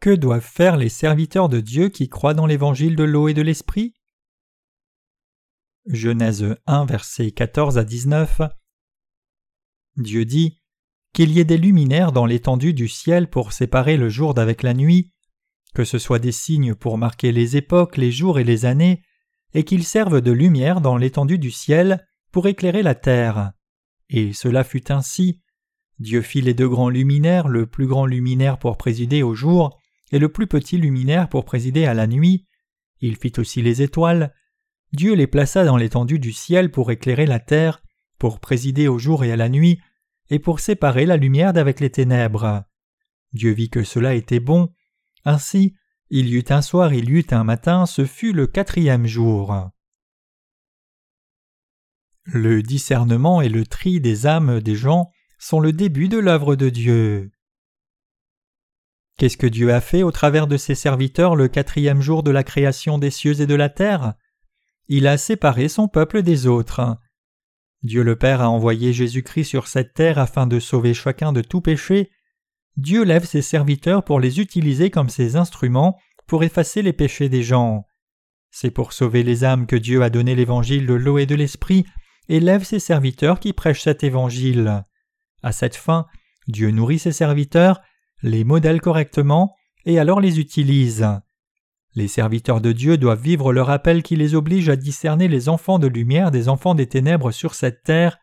Que doivent faire les serviteurs de Dieu qui croient dans l'évangile de l'eau et de l'esprit? Genèse 1, versets 14 à 19 Dieu dit qu'il y ait des luminaires dans l'étendue du ciel pour séparer le jour d'avec la nuit, que ce soit des signes pour marquer les époques, les jours et les années, et qu'ils servent de lumière dans l'étendue du ciel pour éclairer la terre. Et cela fut ainsi. Dieu fit les deux grands luminaires, le plus grand luminaire pour présider au jour, et le plus petit luminaire pour présider à la nuit. Il fit aussi les étoiles. Dieu les plaça dans l'étendue du ciel pour éclairer la terre, pour présider au jour et à la nuit, et pour séparer la lumière d'avec les ténèbres. Dieu vit que cela était bon. Ainsi, il y eut un soir, il y eut un matin, ce fut le quatrième jour. Le discernement et le tri des âmes des gens sont le début de l'œuvre de Dieu. Qu'est-ce que Dieu a fait au travers de ses serviteurs le quatrième jour de la création des cieux et de la terre? Il a séparé son peuple des autres. Dieu le Père a envoyé Jésus-Christ sur cette terre afin de sauver chacun de tout péché. Dieu lève ses serviteurs pour les utiliser comme ses instruments pour effacer les péchés des gens. C'est pour sauver les âmes que Dieu a donné l'évangile de l'eau et de l'esprit et lève ses serviteurs qui prêchent cet évangile. À cette fin, Dieu nourrit ses serviteurs, les modèle correctement et alors les utilise. Les serviteurs de Dieu doivent vivre leur appel qui les oblige à discerner les enfants de lumière des enfants des ténèbres sur cette terre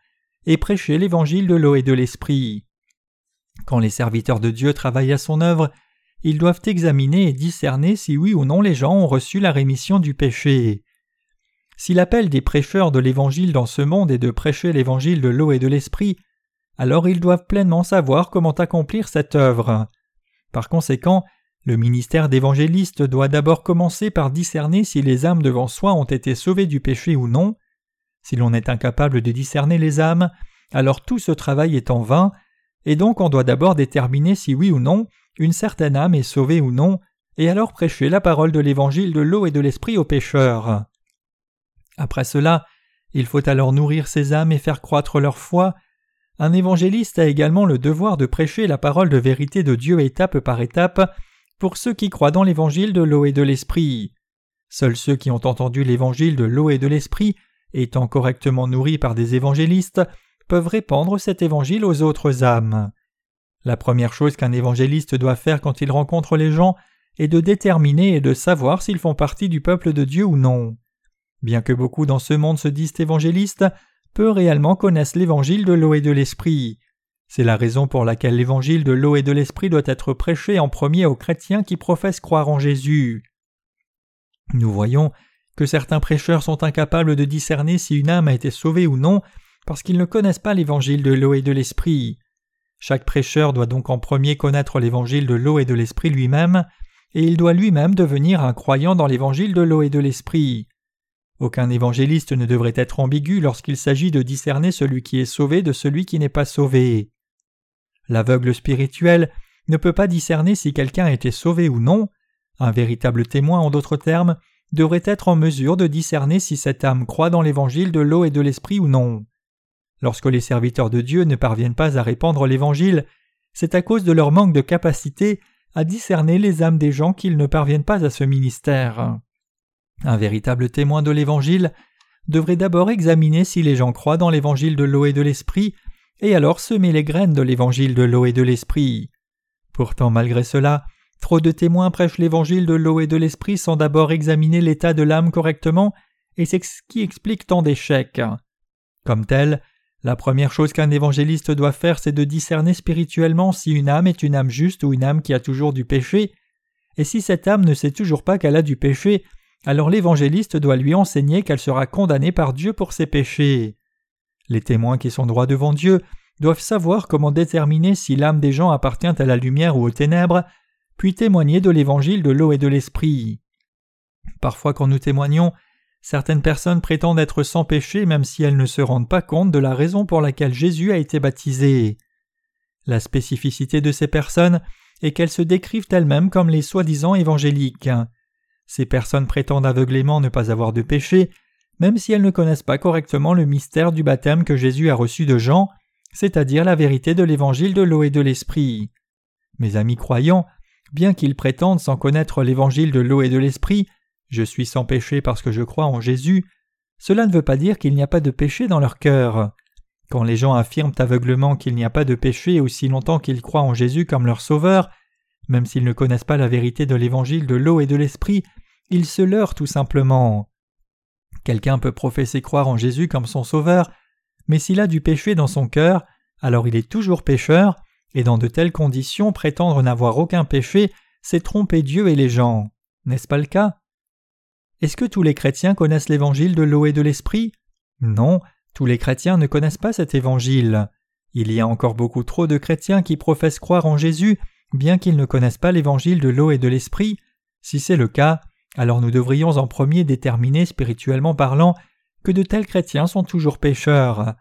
et prêcher l'évangile de l'eau et de l'esprit. Quand les serviteurs de Dieu travaillent à son œuvre, ils doivent examiner et discerner si oui ou non les gens ont reçu la rémission du péché. Si l'appel des prêcheurs de l'Évangile dans ce monde est de prêcher l'Évangile de l'eau et de l'Esprit, alors ils doivent pleinement savoir comment accomplir cette œuvre. Par conséquent, le ministère d'évangéliste doit d'abord commencer par discerner si les âmes devant soi ont été sauvées du péché ou non. Si l'on est incapable de discerner les âmes, alors tout ce travail est en vain, et donc on doit d'abord déterminer si oui ou non une certaine âme est sauvée ou non, et alors prêcher la parole de l'évangile de l'eau et de l'esprit aux pécheurs. Après cela, il faut alors nourrir ces âmes et faire croître leur foi. Un évangéliste a également le devoir de prêcher la parole de vérité de Dieu étape par étape pour ceux qui croient dans l'évangile de l'eau et de l'esprit. Seuls ceux qui ont entendu l'évangile de l'eau et de l'esprit, étant correctement nourris par des évangélistes, peuvent répandre cet évangile aux autres âmes. La première chose qu'un évangéliste doit faire quand il rencontre les gens est de déterminer et de savoir s'ils font partie du peuple de Dieu ou non. Bien que beaucoup dans ce monde se disent évangélistes, peu réellement connaissent l'évangile de l'eau et de l'esprit. C'est la raison pour laquelle l'évangile de l'eau et de l'esprit doit être prêché en premier aux chrétiens qui professent croire en Jésus. Nous voyons que certains prêcheurs sont incapables de discerner si une âme a été sauvée ou non parce qu'ils ne connaissent pas l'évangile de l'eau et de l'esprit. Chaque prêcheur doit donc en premier connaître l'évangile de l'eau et de l'esprit lui-même, et il doit lui-même devenir un croyant dans l'évangile de l'eau et de l'esprit. Aucun évangéliste ne devrait être ambigu lorsqu'il s'agit de discerner celui qui est sauvé de celui qui n'est pas sauvé. L'aveugle spirituel ne peut pas discerner si quelqu'un été sauvé ou non. Un véritable témoin, en d'autres termes, devrait être en mesure de discerner si cette âme croit dans l'évangile de l'eau et de l'esprit ou non. Lorsque les serviteurs de Dieu ne parviennent pas à répandre l'évangile, c'est à cause de leur manque de capacité à discerner les âmes des gens qu'ils ne parviennent pas à ce ministère. Un véritable témoin de l'Évangile devrait d'abord examiner si les gens croient dans l'Évangile de l'eau et de l'Esprit, et alors semer les graines de l'Évangile de l'eau et de l'Esprit. Pourtant, malgré cela, trop de témoins prêchent l'Évangile de l'eau et de l'Esprit sans d'abord examiner l'état de l'âme correctement, et c'est ce qui explique tant d'échecs. Comme tel, la première chose qu'un évangéliste doit faire, c'est de discerner spirituellement si une âme est une âme juste ou une âme qui a toujours du péché, et si cette âme ne sait toujours pas qu'elle a du péché, alors l'évangéliste doit lui enseigner qu'elle sera condamnée par Dieu pour ses péchés. Les témoins qui sont droits devant Dieu doivent savoir comment déterminer si l'âme des gens appartient à la lumière ou aux ténèbres, puis témoigner de l'évangile de l'eau et de l'esprit. Parfois quand nous témoignons, certaines personnes prétendent être sans péché même si elles ne se rendent pas compte de la raison pour laquelle Jésus a été baptisé. La spécificité de ces personnes est qu'elles se décrivent elles-mêmes comme les soi-disant évangéliques. Ces personnes prétendent aveuglément ne pas avoir de péché, même si elles ne connaissent pas correctement le mystère du baptême que Jésus a reçu de Jean, c'est-à-dire la vérité de l'évangile de l'eau et de l'esprit. Mes amis croyants, bien qu'ils prétendent sans connaître l'évangile de l'eau et de l'esprit, je suis sans péché parce que je crois en Jésus, cela ne veut pas dire qu'il n'y a pas de péché dans leur cœur. Quand les gens affirment aveuglement qu'il n'y a pas de péché aussi longtemps qu'ils croient en Jésus comme leur sauveur, même s'ils ne connaissent pas la vérité de l'évangile de l'eau et de l'esprit, ils se leurrent tout simplement. Quelqu'un peut professer croire en Jésus comme son sauveur, mais s'il a du péché dans son cœur, alors il est toujours pécheur, et dans de telles conditions prétendre n'avoir aucun péché, c'est tromper Dieu et les gens. N'est-ce pas le cas? Est-ce que tous les chrétiens connaissent l'évangile de l'eau et de l'esprit? Non, tous les chrétiens ne connaissent pas cet évangile. Il y a encore beaucoup trop de chrétiens qui professent croire en Jésus, bien qu'ils ne connaissent pas l'évangile de l'eau et de l'esprit. Si c'est le cas, alors nous devrions en premier déterminer spirituellement parlant que de tels chrétiens sont toujours pécheurs.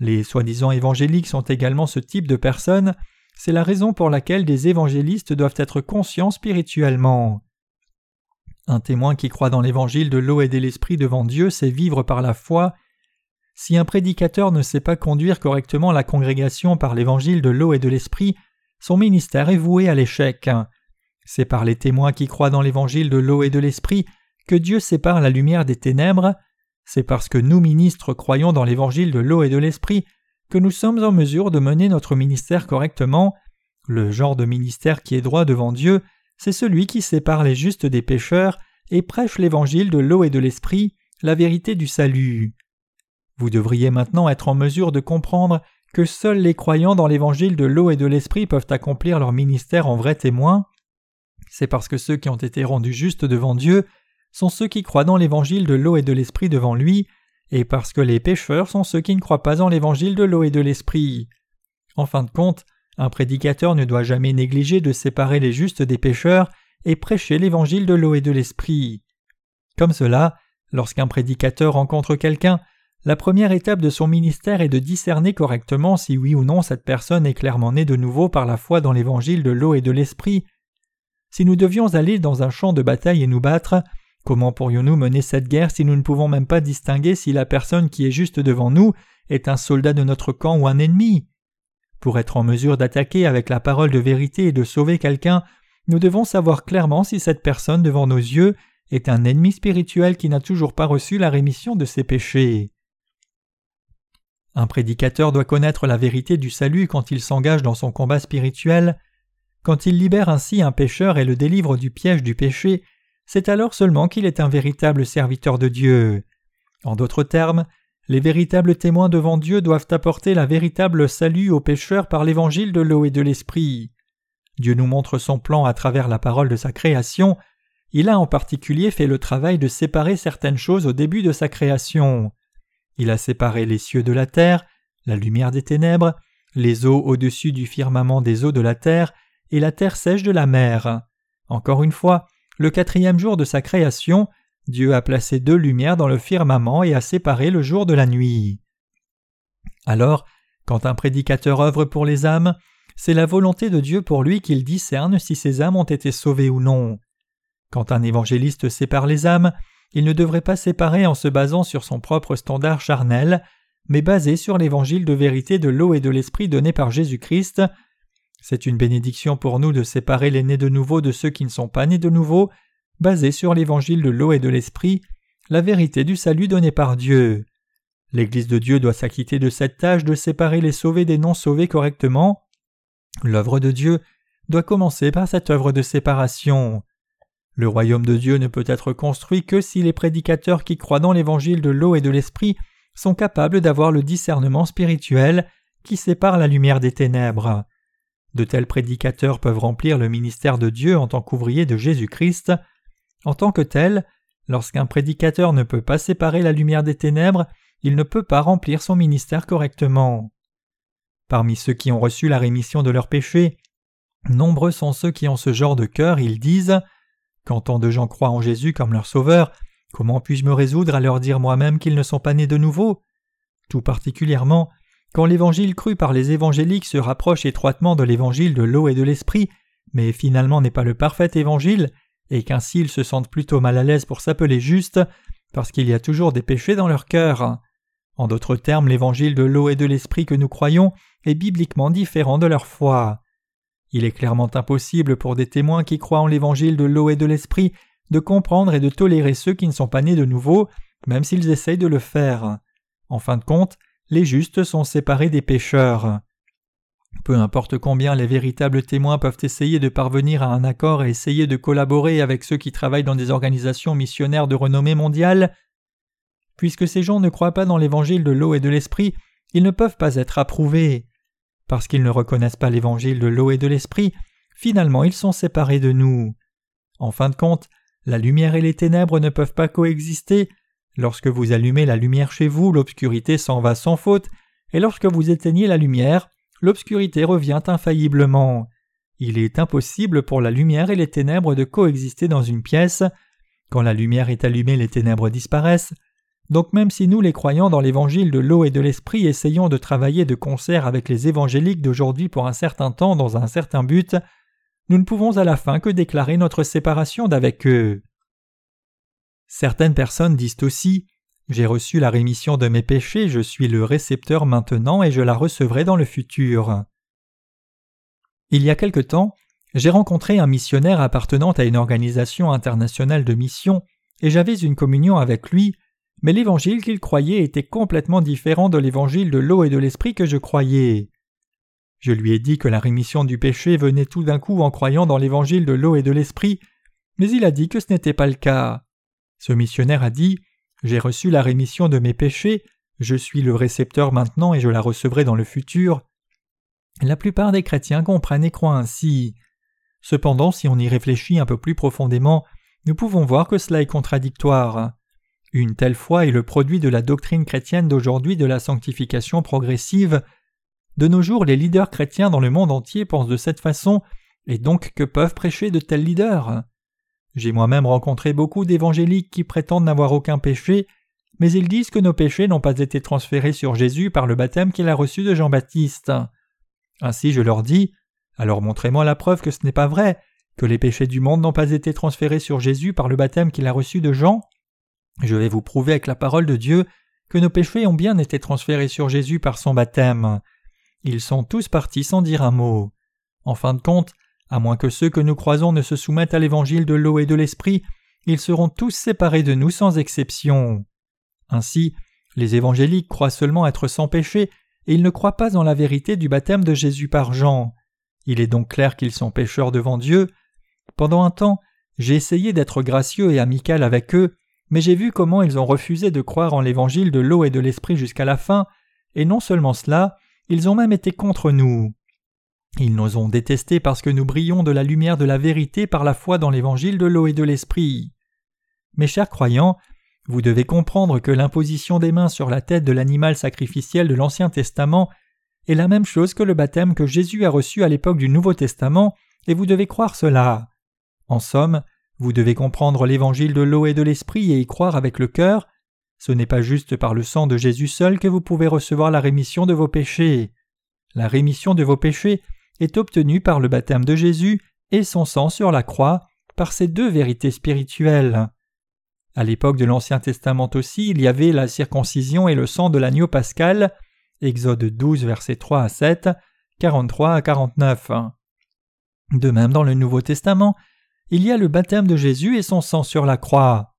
Les soi-disant évangéliques sont également ce type de personnes, c'est la raison pour laquelle des évangélistes doivent être conscients spirituellement. Un témoin qui croit dans l'évangile de l'eau et de l'esprit devant Dieu sait vivre par la foi. Si un prédicateur ne sait pas conduire correctement la congrégation par l'évangile de l'eau et de l'esprit, son ministère est voué à l'échec. C'est par les témoins qui croient dans l'évangile de l'eau et de l'esprit que Dieu sépare la lumière des ténèbres, c'est parce que nous ministres croyons dans l'évangile de l'eau et de l'esprit que nous sommes en mesure de mener notre ministère correctement. Le genre de ministère qui est droit devant Dieu, c'est celui qui sépare les justes des pécheurs et prêche l'évangile de l'eau et de l'esprit, la vérité du salut. Vous devriez maintenant être en mesure de comprendre que seuls les croyants dans l'évangile de l'eau et de l'esprit peuvent accomplir leur ministère en vrais témoins. C'est parce que ceux qui ont été rendus justes devant Dieu sont ceux qui croient dans l'évangile de l'eau et de l'esprit devant lui, et parce que les pécheurs sont ceux qui ne croient pas en l'évangile de l'eau et de l'esprit. En fin de compte, un prédicateur ne doit jamais négliger de séparer les justes des pécheurs et prêcher l'évangile de l'eau et de l'esprit. Comme cela, lorsqu'un prédicateur rencontre quelqu'un, la première étape de son ministère est de discerner correctement si oui ou non cette personne est clairement née de nouveau par la foi dans l'évangile de l'eau et de l'esprit. Si nous devions aller dans un champ de bataille et nous battre, Comment pourrions-nous mener cette guerre si nous ne pouvons même pas distinguer si la personne qui est juste devant nous est un soldat de notre camp ou un ennemi? Pour être en mesure d'attaquer avec la parole de vérité et de sauver quelqu'un, nous devons savoir clairement si cette personne devant nos yeux est un ennemi spirituel qui n'a toujours pas reçu la rémission de ses péchés. Un prédicateur doit connaître la vérité du salut quand il s'engage dans son combat spirituel. Quand il libère ainsi un pécheur et le délivre du piège du péché, c'est alors seulement qu'il est un véritable serviteur de Dieu. En d'autres termes, les véritables témoins devant Dieu doivent apporter la véritable salut aux pécheurs par l'évangile de l'eau et de l'esprit. Dieu nous montre son plan à travers la parole de sa création. Il a en particulier fait le travail de séparer certaines choses au début de sa création. Il a séparé les cieux de la terre, la lumière des ténèbres, les eaux au-dessus du firmament des eaux de la terre et la terre sèche de la mer. Encore une fois, le quatrième jour de sa création, Dieu a placé deux lumières dans le firmament et a séparé le jour de la nuit. Alors, quand un prédicateur œuvre pour les âmes, c'est la volonté de Dieu pour lui qu'il discerne si ces âmes ont été sauvées ou non. Quand un évangéliste sépare les âmes, il ne devrait pas séparer en se basant sur son propre standard charnel, mais basé sur l'évangile de vérité de l'eau et de l'esprit donné par Jésus-Christ, c'est une bénédiction pour nous de séparer les nés de nouveau de ceux qui ne sont pas nés de nouveau, basé sur l'évangile de l'eau et de l'esprit, la vérité du salut donné par Dieu. L'Église de Dieu doit s'acquitter de cette tâche de séparer les sauvés des non-sauvés correctement. L'œuvre de Dieu doit commencer par cette œuvre de séparation. Le royaume de Dieu ne peut être construit que si les prédicateurs qui croient dans l'évangile de l'eau et de l'esprit sont capables d'avoir le discernement spirituel qui sépare la lumière des ténèbres. De tels prédicateurs peuvent remplir le ministère de Dieu en tant qu'ouvriers de Jésus-Christ. En tant que tel, lorsqu'un prédicateur ne peut pas séparer la lumière des ténèbres, il ne peut pas remplir son ministère correctement. Parmi ceux qui ont reçu la rémission de leurs péchés, nombreux sont ceux qui ont ce genre de cœur, ils disent Quand tant de gens croient en Jésus comme leur sauveur, comment puis-je me résoudre à leur dire moi-même qu'ils ne sont pas nés de nouveau? Tout particulièrement, quand l'évangile cru par les évangéliques se rapproche étroitement de l'évangile de l'eau et de l'esprit, mais finalement n'est pas le parfait évangile, et qu'ainsi ils se sentent plutôt mal à l'aise pour s'appeler justes, parce qu'il y a toujours des péchés dans leur cœur. En d'autres termes, l'évangile de l'eau et de l'esprit que nous croyons est bibliquement différent de leur foi. Il est clairement impossible pour des témoins qui croient en l'évangile de l'eau et de l'esprit de comprendre et de tolérer ceux qui ne sont pas nés de nouveau, même s'ils essayent de le faire. En fin de compte, les justes sont séparés des pécheurs. Peu importe combien les véritables témoins peuvent essayer de parvenir à un accord et essayer de collaborer avec ceux qui travaillent dans des organisations missionnaires de renommée mondiale, puisque ces gens ne croient pas dans l'évangile de l'eau et de l'esprit, ils ne peuvent pas être approuvés. Parce qu'ils ne reconnaissent pas l'évangile de l'eau et de l'esprit, finalement ils sont séparés de nous. En fin de compte, la lumière et les ténèbres ne peuvent pas coexister. Lorsque vous allumez la lumière chez vous, l'obscurité s'en va sans faute, et lorsque vous éteignez la lumière, l'obscurité revient infailliblement. Il est impossible pour la lumière et les ténèbres de coexister dans une pièce. Quand la lumière est allumée, les ténèbres disparaissent. Donc même si nous les croyants dans l'évangile de l'eau et de l'esprit essayons de travailler de concert avec les évangéliques d'aujourd'hui pour un certain temps dans un certain but, nous ne pouvons à la fin que déclarer notre séparation d'avec eux. Certaines personnes disent aussi J'ai reçu la rémission de mes péchés, je suis le récepteur maintenant et je la recevrai dans le futur. Il y a quelque temps, j'ai rencontré un missionnaire appartenant à une organisation internationale de mission et j'avais une communion avec lui, mais l'évangile qu'il croyait était complètement différent de l'évangile de l'eau et de l'esprit que je croyais. Je lui ai dit que la rémission du péché venait tout d'un coup en croyant dans l'évangile de l'eau et de l'esprit, mais il a dit que ce n'était pas le cas. Ce missionnaire a dit J'ai reçu la rémission de mes péchés, je suis le récepteur maintenant et je la recevrai dans le futur. La plupart des chrétiens comprennent et croient ainsi. Cependant, si on y réfléchit un peu plus profondément, nous pouvons voir que cela est contradictoire. Une telle foi est le produit de la doctrine chrétienne d'aujourd'hui de la sanctification progressive, de nos jours, les leaders chrétiens dans le monde entier pensent de cette façon, et donc que peuvent prêcher de tels leaders? J'ai moi-même rencontré beaucoup d'évangéliques qui prétendent n'avoir aucun péché, mais ils disent que nos péchés n'ont pas été transférés sur Jésus par le baptême qu'il a reçu de Jean-Baptiste. Ainsi je leur dis Alors montrez-moi la preuve que ce n'est pas vrai, que les péchés du monde n'ont pas été transférés sur Jésus par le baptême qu'il a reçu de Jean. Je vais vous prouver avec la parole de Dieu que nos péchés ont bien été transférés sur Jésus par son baptême. Ils sont tous partis sans dire un mot. En fin de compte, à moins que ceux que nous croisons ne se soumettent à l'évangile de l'eau et de l'esprit, ils seront tous séparés de nous sans exception. Ainsi, les évangéliques croient seulement être sans péché, et ils ne croient pas en la vérité du baptême de Jésus par Jean. Il est donc clair qu'ils sont pécheurs devant Dieu. Pendant un temps, j'ai essayé d'être gracieux et amical avec eux, mais j'ai vu comment ils ont refusé de croire en l'évangile de l'eau et de l'esprit jusqu'à la fin, et non seulement cela, ils ont même été contre nous. Ils nous ont détestés parce que nous brillons de la lumière de la vérité par la foi dans l'évangile de l'eau et de l'esprit. Mes chers croyants, vous devez comprendre que l'imposition des mains sur la tête de l'animal sacrificiel de l'Ancien Testament est la même chose que le baptême que Jésus a reçu à l'époque du Nouveau Testament, et vous devez croire cela. En somme, vous devez comprendre l'évangile de l'eau et de l'esprit et y croire avec le cœur, ce n'est pas juste par le sang de Jésus seul que vous pouvez recevoir la rémission de vos péchés. La rémission de vos péchés est obtenue par le baptême de Jésus et son sang sur la croix, par ces deux vérités spirituelles. À l'époque de l'Ancien Testament aussi, il y avait la circoncision et le sang de l'agneau pascal. Exode 12, versets 3 à 7, 43 à 49. De même, dans le Nouveau Testament, il y a le baptême de Jésus et son sang sur la croix.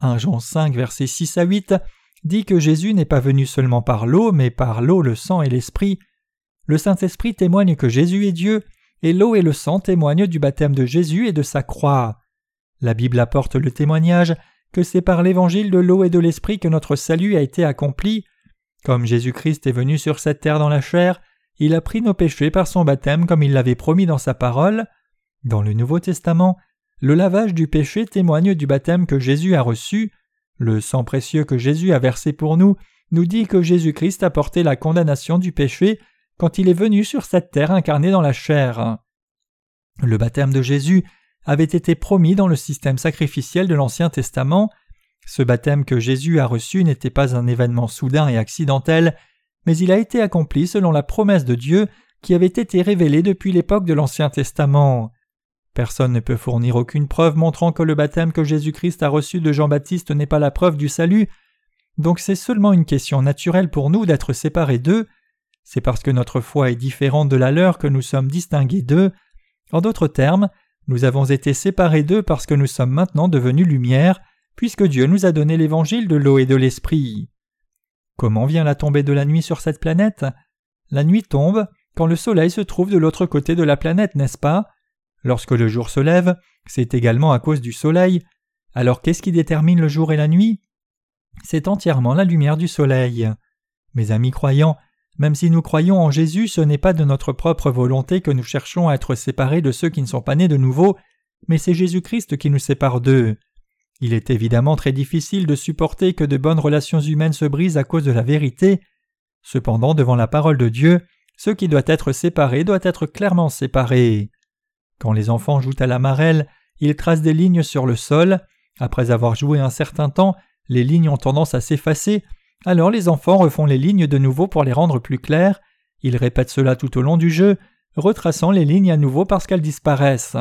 1 Jean 5, versets 6 à 8 dit que Jésus n'est pas venu seulement par l'eau, mais par l'eau, le sang et l'esprit. Le Saint-Esprit témoigne que Jésus est Dieu, et l'eau et le sang témoignent du baptême de Jésus et de sa croix. La Bible apporte le témoignage que c'est par l'évangile de l'eau et de l'esprit que notre salut a été accompli. Comme Jésus-Christ est venu sur cette terre dans la chair, il a pris nos péchés par son baptême comme il l'avait promis dans sa parole. Dans le Nouveau Testament, le lavage du péché témoigne du baptême que Jésus a reçu. Le sang précieux que Jésus a versé pour nous nous dit que Jésus-Christ a porté la condamnation du péché quand il est venu sur cette terre incarné dans la chair. Le baptême de Jésus avait été promis dans le système sacrificiel de l'Ancien Testament. Ce baptême que Jésus a reçu n'était pas un événement soudain et accidentel, mais il a été accompli selon la promesse de Dieu qui avait été révélée depuis l'époque de l'Ancien Testament. Personne ne peut fournir aucune preuve montrant que le baptême que Jésus-Christ a reçu de Jean-Baptiste n'est pas la preuve du salut, donc c'est seulement une question naturelle pour nous d'être séparés d'eux, c'est parce que notre foi est différente de la leur que nous sommes distingués d'eux, En d'autres termes, nous avons été séparés d'eux parce que nous sommes maintenant devenus lumière, puisque Dieu nous a donné l'évangile de l'eau et de l'esprit. Comment vient la tombée de la nuit sur cette planète? La nuit tombe quand le soleil se trouve de l'autre côté de la planète, n'est-ce pas? Lorsque le jour se lève, c'est également à cause du soleil. Alors qu'est-ce qui détermine le jour et la nuit? C'est entièrement la lumière du soleil. Mes amis croyants, même si nous croyons en Jésus, ce n'est pas de notre propre volonté que nous cherchons à être séparés de ceux qui ne sont pas nés de nouveau, mais c'est Jésus-Christ qui nous sépare d'eux. Il est évidemment très difficile de supporter que de bonnes relations humaines se brisent à cause de la vérité. Cependant, devant la parole de Dieu, ce qui doit être séparé doit être clairement séparé. Quand les enfants jouent à la marelle, ils tracent des lignes sur le sol. Après avoir joué un certain temps, les lignes ont tendance à s'effacer, alors les enfants refont les lignes de nouveau pour les rendre plus claires. Ils répètent cela tout au long du jeu, retraçant les lignes à nouveau parce qu'elles disparaissent.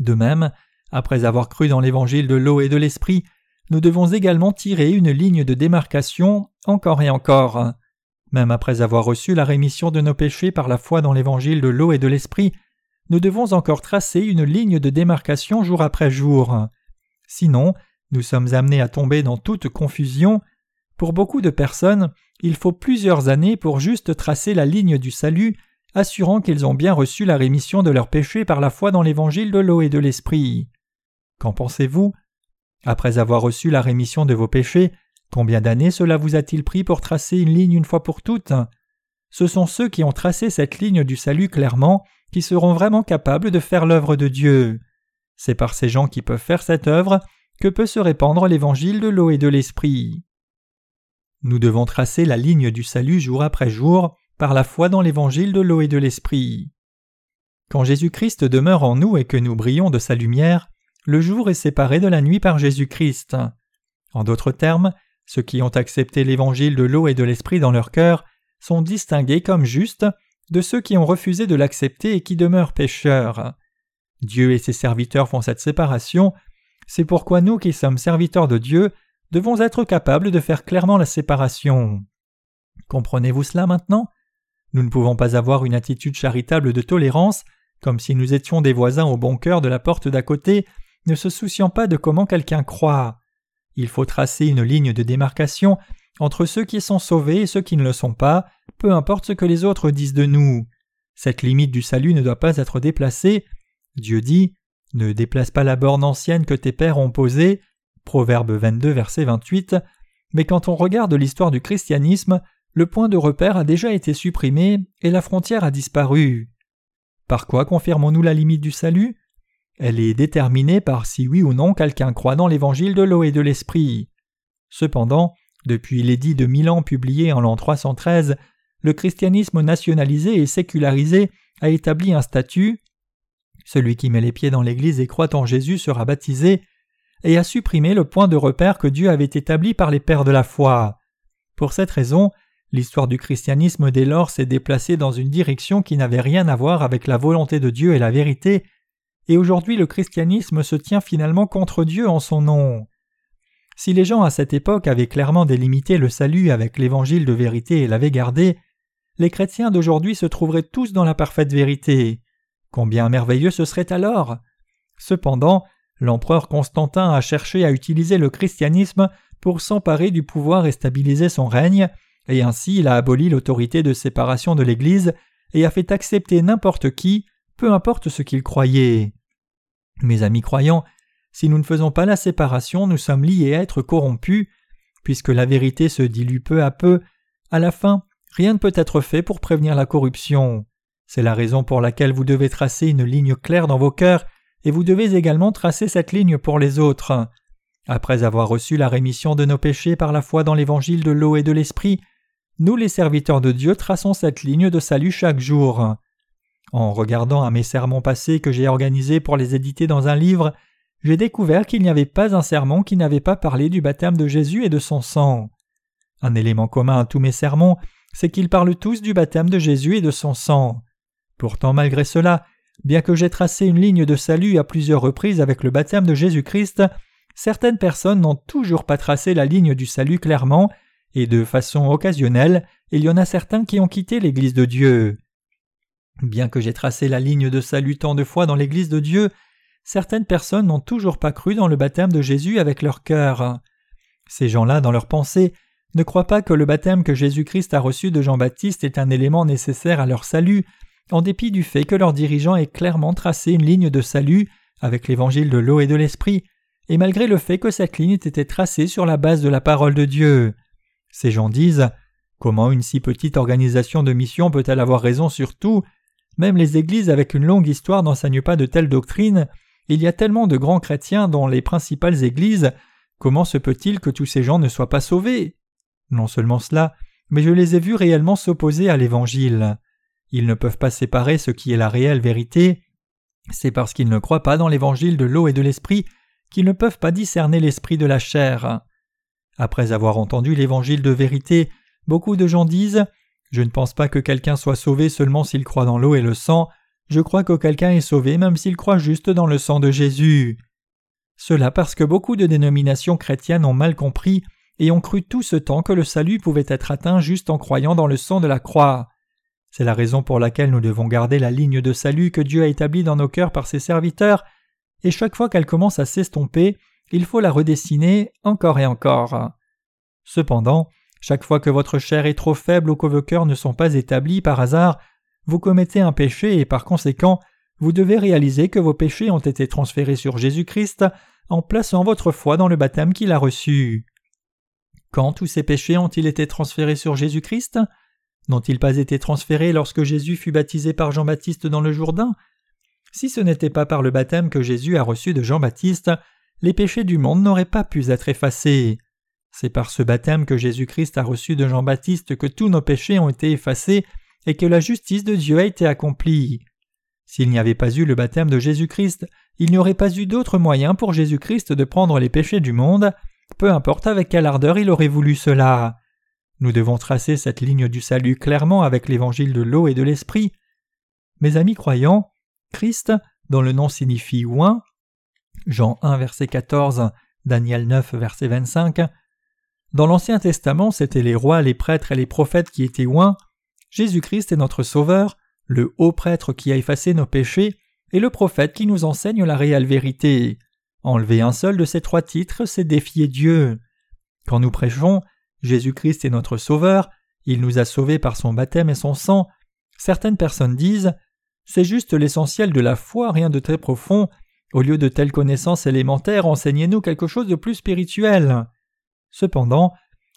De même, après avoir cru dans l'évangile de l'eau et de l'esprit, nous devons également tirer une ligne de démarcation encore et encore. Même après avoir reçu la rémission de nos péchés par la foi dans l'évangile de l'eau et de l'esprit, nous devons encore tracer une ligne de démarcation jour après jour. Sinon, nous sommes amenés à tomber dans toute confusion. Pour beaucoup de personnes, il faut plusieurs années pour juste tracer la ligne du salut, assurant qu'ils ont bien reçu la rémission de leurs péchés par la foi dans l'évangile de l'eau et de l'esprit. Qu'en pensez-vous? Après avoir reçu la rémission de vos péchés, combien d'années cela vous a-t-il pris pour tracer une ligne une fois pour toutes? Ce sont ceux qui ont tracé cette ligne du salut clairement qui seront vraiment capables de faire l'œuvre de Dieu. C'est par ces gens qui peuvent faire cette œuvre que peut se répandre l'évangile de l'eau et de l'esprit. Nous devons tracer la ligne du salut jour après jour par la foi dans l'évangile de l'eau et de l'esprit. Quand Jésus-Christ demeure en nous et que nous brillons de sa lumière, le jour est séparé de la nuit par Jésus-Christ. En d'autres termes, ceux qui ont accepté l'évangile de l'eau et de l'esprit dans leur cœur sont distingués comme justes de ceux qui ont refusé de l'accepter et qui demeurent pécheurs. Dieu et ses serviteurs font cette séparation, c'est pourquoi nous qui sommes serviteurs de Dieu devons être capables de faire clairement la séparation. Comprenez-vous cela maintenant? Nous ne pouvons pas avoir une attitude charitable de tolérance, comme si nous étions des voisins au bon cœur de la porte d'à côté ne se souciant pas de comment quelqu'un croit. Il faut tracer une ligne de démarcation entre ceux qui sont sauvés et ceux qui ne le sont pas, peu importe ce que les autres disent de nous. Cette limite du salut ne doit pas être déplacée. Dieu dit Ne déplace pas la borne ancienne que tes pères ont posée. Proverbe 22, verset 28. Mais quand on regarde l'histoire du christianisme, le point de repère a déjà été supprimé et la frontière a disparu. Par quoi confirmons-nous la limite du salut? Elle est déterminée par si oui ou non quelqu'un croit dans l'évangile de l'eau et de l'esprit. Cependant, depuis l'édit de Milan publié en l'an 313, le christianisme nationalisé et sécularisé a établi un statut celui qui met les pieds dans l'Église et croit en Jésus sera baptisé, et a supprimé le point de repère que Dieu avait établi par les pères de la foi. Pour cette raison, l'histoire du christianisme dès lors s'est déplacée dans une direction qui n'avait rien à voir avec la volonté de Dieu et la vérité, et aujourd'hui le christianisme se tient finalement contre Dieu en son nom. Si les gens à cette époque avaient clairement délimité le salut avec l'évangile de vérité et l'avaient gardé, les chrétiens d'aujourd'hui se trouveraient tous dans la parfaite vérité. Combien merveilleux ce serait alors Cependant, l'empereur Constantin a cherché à utiliser le christianisme pour s'emparer du pouvoir et stabiliser son règne, et ainsi il a aboli l'autorité de séparation de l'Église et a fait accepter n'importe qui, peu importe ce qu'il croyait. Mes amis croyants, si nous ne faisons pas la séparation, nous sommes liés à être corrompus, puisque la vérité se dilue peu à peu, à la fin, rien ne peut être fait pour prévenir la corruption. C'est la raison pour laquelle vous devez tracer une ligne claire dans vos cœurs, et vous devez également tracer cette ligne pour les autres. Après avoir reçu la rémission de nos péchés par la foi dans l'évangile de l'eau et de l'esprit, nous les serviteurs de Dieu traçons cette ligne de salut chaque jour. En regardant à mes sermons passés que j'ai organisés pour les éditer dans un livre, j'ai découvert qu'il n'y avait pas un sermon qui n'avait pas parlé du baptême de Jésus et de son sang. Un élément commun à tous mes sermons, c'est qu'ils parlent tous du baptême de Jésus et de son sang. Pourtant, malgré cela, bien que j'ai tracé une ligne de salut à plusieurs reprises avec le baptême de Jésus-Christ, certaines personnes n'ont toujours pas tracé la ligne du salut clairement, et de façon occasionnelle, il y en a certains qui ont quitté l'Église de Dieu. Bien que j'ai tracé la ligne de salut tant de fois dans l'Église de Dieu, certaines personnes n'ont toujours pas cru dans le baptême de Jésus avec leur cœur. Ces gens-là, dans leur pensée, ne croient pas que le baptême que Jésus-Christ a reçu de Jean-Baptiste est un élément nécessaire à leur salut, en dépit du fait que leur dirigeant ait clairement tracé une ligne de salut avec l'évangile de l'eau et de l'esprit, et malgré le fait que cette ligne ait été tracée sur la base de la parole de Dieu. Ces gens disent Comment une si petite organisation de mission peut-elle avoir raison sur tout? Même les églises avec une longue histoire n'enseignent pas de telles doctrines. Il y a tellement de grands chrétiens dans les principales églises. Comment se peut-il que tous ces gens ne soient pas sauvés? Non seulement cela, mais je les ai vus réellement s'opposer à l'Évangile. Ils ne peuvent pas séparer ce qui est la réelle vérité. C'est parce qu'ils ne croient pas dans l'Évangile de l'eau et de l'Esprit qu'ils ne peuvent pas discerner l'esprit de la chair. Après avoir entendu l'Évangile de vérité, beaucoup de gens disent Je ne pense pas que quelqu'un soit sauvé seulement s'il croit dans l'eau et le sang, je crois que quelqu'un est sauvé même s'il croit juste dans le sang de Jésus. Cela parce que beaucoup de dénominations chrétiennes ont mal compris et ont cru tout ce temps que le salut pouvait être atteint juste en croyant dans le sang de la croix. C'est la raison pour laquelle nous devons garder la ligne de salut que Dieu a établie dans nos cœurs par ses serviteurs, et chaque fois qu'elle commence à s'estomper, il faut la redessiner encore et encore. Cependant, chaque fois que votre chair est trop faible ou que vos cœurs ne sont pas établis par hasard, vous commettez un péché et par conséquent, vous devez réaliser que vos péchés ont été transférés sur Jésus-Christ en plaçant votre foi dans le baptême qu'il a reçu. Quand tous ces péchés ont-ils été transférés sur Jésus-Christ? N'ont-ils pas été transférés lorsque Jésus fut baptisé par Jean-Baptiste dans le Jourdain? Si ce n'était pas par le baptême que Jésus a reçu de Jean-Baptiste, les péchés du monde n'auraient pas pu être effacés. C'est par ce baptême que Jésus-Christ a reçu de Jean-Baptiste que tous nos péchés ont été effacés et que la justice de Dieu a été accomplie. S'il n'y avait pas eu le baptême de Jésus-Christ, il n'y aurait pas eu d'autre moyen pour Jésus-Christ de prendre les péchés du monde, peu importe avec quelle ardeur il aurait voulu cela. Nous devons tracer cette ligne du salut clairement avec l'évangile de l'eau et de l'esprit. Mes amis croyants, Christ, dont le nom signifie oint, Jean 1 verset 14, Daniel 9 verset 25, dans l'Ancien Testament c'étaient les rois, les prêtres et les prophètes qui étaient oints, Jésus-Christ est notre Sauveur, le haut prêtre qui a effacé nos péchés, et le prophète qui nous enseigne la réelle vérité. Enlever un seul de ces trois titres, c'est défier Dieu. Quand nous prêchons, Jésus-Christ est notre Sauveur, il nous a sauvés par son baptême et son sang. Certaines personnes disent C'est juste l'essentiel de la foi, rien de très profond. Au lieu de telles connaissances élémentaires, enseignez-nous quelque chose de plus spirituel. Cependant,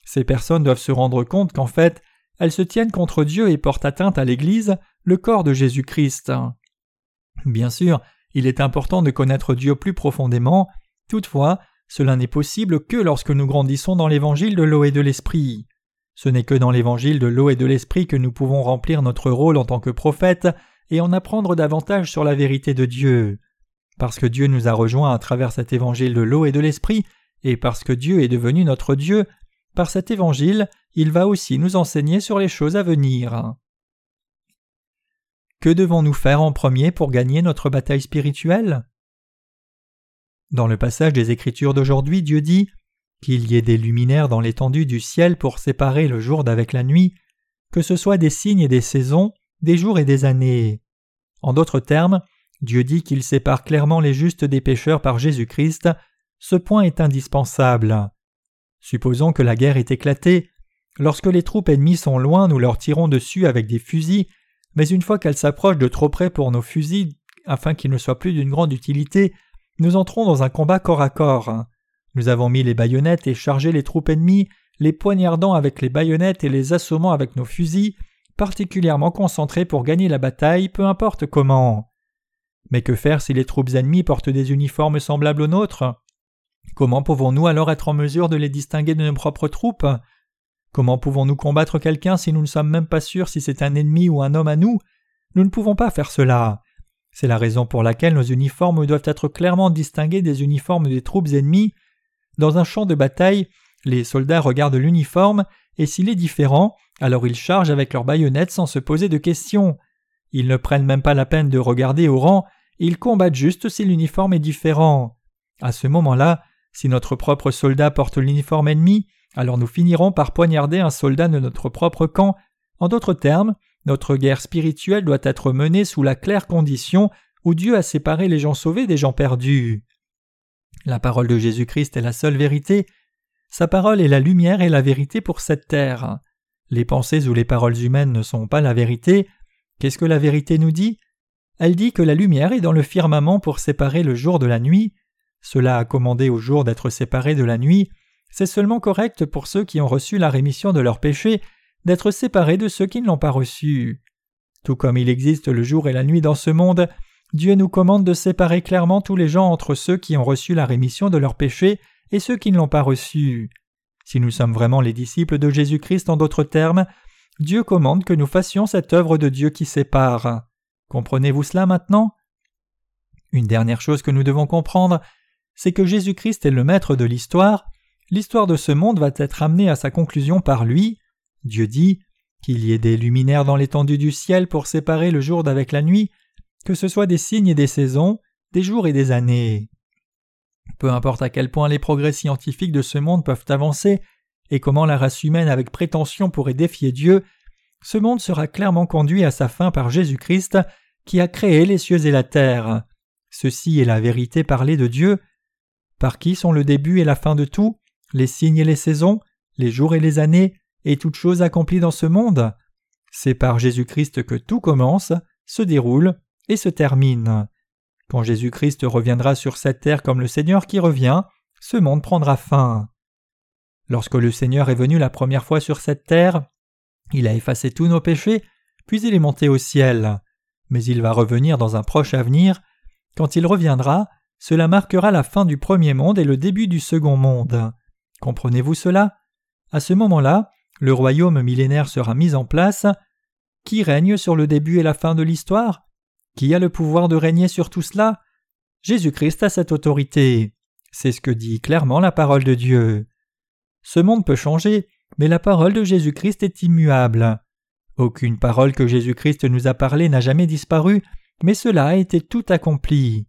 ces personnes doivent se rendre compte qu'en fait, elles se tiennent contre Dieu et portent atteinte à l'Église, le corps de Jésus-Christ. Bien sûr, il est important de connaître Dieu plus profondément, toutefois, cela n'est possible que lorsque nous grandissons dans l'évangile de l'eau et de l'esprit. Ce n'est que dans l'évangile de l'eau et de l'esprit que nous pouvons remplir notre rôle en tant que prophète et en apprendre davantage sur la vérité de Dieu. Parce que Dieu nous a rejoints à travers cet évangile de l'eau et de l'esprit, et parce que Dieu est devenu notre Dieu, par cet évangile, il va aussi nous enseigner sur les choses à venir. Que devons-nous faire en premier pour gagner notre bataille spirituelle? Dans le passage des Écritures d'aujourd'hui, Dieu dit qu'il y ait des luminaires dans l'étendue du ciel pour séparer le jour d'avec la nuit, que ce soit des signes et des saisons, des jours et des années. En d'autres termes, Dieu dit qu'il sépare clairement les justes des pécheurs par Jésus-Christ. Ce point est indispensable. Supposons que la guerre ait éclaté. Lorsque les troupes ennemies sont loin, nous leur tirons dessus avec des fusils, mais une fois qu'elles s'approchent de trop près pour nos fusils, afin qu'ils ne soient plus d'une grande utilité, nous entrons dans un combat corps à corps. Nous avons mis les baïonnettes et chargé les troupes ennemies, les poignardant avec les baïonnettes et les assommant avec nos fusils, particulièrement concentrés pour gagner la bataille, peu importe comment. Mais que faire si les troupes ennemies portent des uniformes semblables aux nôtres? Comment pouvons-nous alors être en mesure de les distinguer de nos propres troupes? Comment pouvons-nous combattre quelqu'un si nous ne sommes même pas sûrs si c'est un ennemi ou un homme à nous? Nous ne pouvons pas faire cela. C'est la raison pour laquelle nos uniformes doivent être clairement distingués des uniformes des troupes ennemies. Dans un champ de bataille, les soldats regardent l'uniforme, et s'il est différent, alors ils chargent avec leurs baïonnettes sans se poser de questions. Ils ne prennent même pas la peine de regarder au rang, ils combattent juste si l'uniforme est différent. À ce moment-là, si notre propre soldat porte l'uniforme ennemi, alors nous finirons par poignarder un soldat de notre propre camp. En d'autres termes, notre guerre spirituelle doit être menée sous la claire condition où Dieu a séparé les gens sauvés des gens perdus. La parole de Jésus-Christ est la seule vérité. Sa parole est la lumière et la vérité pour cette terre. Les pensées ou les paroles humaines ne sont pas la vérité. Qu'est-ce que la vérité nous dit? Elle dit que la lumière est dans le firmament pour séparer le jour de la nuit. Cela a commandé au jour d'être séparé de la nuit. C'est seulement correct pour ceux qui ont reçu la rémission de leurs péchés d'être séparés de ceux qui ne l'ont pas reçu. Tout comme il existe le jour et la nuit dans ce monde, Dieu nous commande de séparer clairement tous les gens entre ceux qui ont reçu la rémission de leurs péchés et ceux qui ne l'ont pas reçu. Si nous sommes vraiment les disciples de Jésus-Christ en d'autres termes, Dieu commande que nous fassions cette œuvre de Dieu qui sépare. Comprenez-vous cela maintenant? Une dernière chose que nous devons comprendre, c'est que Jésus-Christ est le maître de l'histoire, l'histoire de ce monde va être amenée à sa conclusion par lui. Dieu dit qu'il y ait des luminaires dans l'étendue du ciel pour séparer le jour d'avec la nuit, que ce soit des signes et des saisons, des jours et des années. Peu importe à quel point les progrès scientifiques de ce monde peuvent avancer, et comment la race humaine avec prétention pourrait défier Dieu, ce monde sera clairement conduit à sa fin par Jésus-Christ, qui a créé les cieux et la terre. Ceci est la vérité parlée de Dieu. Par qui sont le début et la fin de tout, les signes et les saisons, les jours et les années, et toutes choses accomplies dans ce monde C'est par Jésus-Christ que tout commence, se déroule et se termine. Quand Jésus-Christ reviendra sur cette terre comme le Seigneur qui revient, ce monde prendra fin. Lorsque le Seigneur est venu la première fois sur cette terre, il a effacé tous nos péchés, puis il est monté au ciel. Mais il va revenir dans un proche avenir. Quand il reviendra, cela marquera la fin du premier monde et le début du second monde. Comprenez-vous cela? À ce moment-là, le royaume millénaire sera mis en place. Qui règne sur le début et la fin de l'histoire? Qui a le pouvoir de régner sur tout cela? Jésus-Christ a cette autorité. C'est ce que dit clairement la parole de Dieu. Ce monde peut changer, mais la parole de Jésus-Christ est immuable. Aucune parole que Jésus-Christ nous a parlée n'a jamais disparu, mais cela a été tout accompli.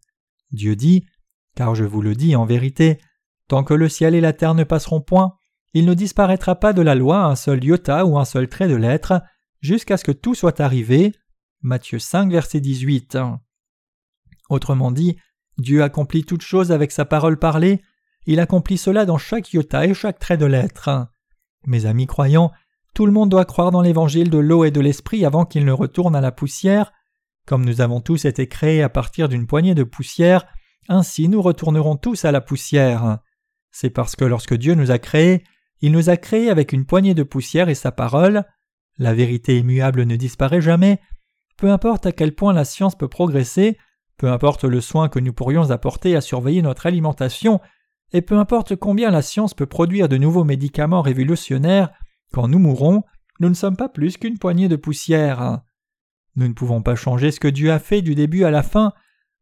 Dieu dit, car je vous le dis en vérité, tant que le ciel et la terre ne passeront point, il ne disparaîtra pas de la loi un seul iota ou un seul trait de lettre, jusqu'à ce que tout soit arrivé. Matthieu 5, verset 18. Autrement dit, Dieu accomplit toutes choses avec sa parole parlée, il accomplit cela dans chaque iota et chaque trait de l'être. Mes amis croyants, tout le monde doit croire dans l'évangile de l'eau et de l'esprit avant qu'il ne retourne à la poussière. Comme nous avons tous été créés à partir d'une poignée de poussière, ainsi nous retournerons tous à la poussière. C'est parce que lorsque Dieu nous a créés, il nous a créés avec une poignée de poussière et sa parole. La vérité immuable ne disparaît jamais, peu importe à quel point la science peut progresser, peu importe le soin que nous pourrions apporter à surveiller notre alimentation, et peu importe combien la science peut produire de nouveaux médicaments révolutionnaires, quand nous mourrons, nous ne sommes pas plus qu'une poignée de poussière. Nous ne pouvons pas changer ce que Dieu a fait du début à la fin,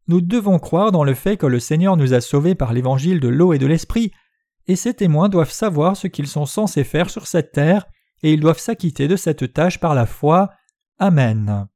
nous devons croire dans le fait que le Seigneur nous a sauvés par l'évangile de l'eau et de l'esprit, et ces témoins doivent savoir ce qu'ils sont censés faire sur cette terre, et ils doivent s'acquitter de cette tâche par la foi. Amen.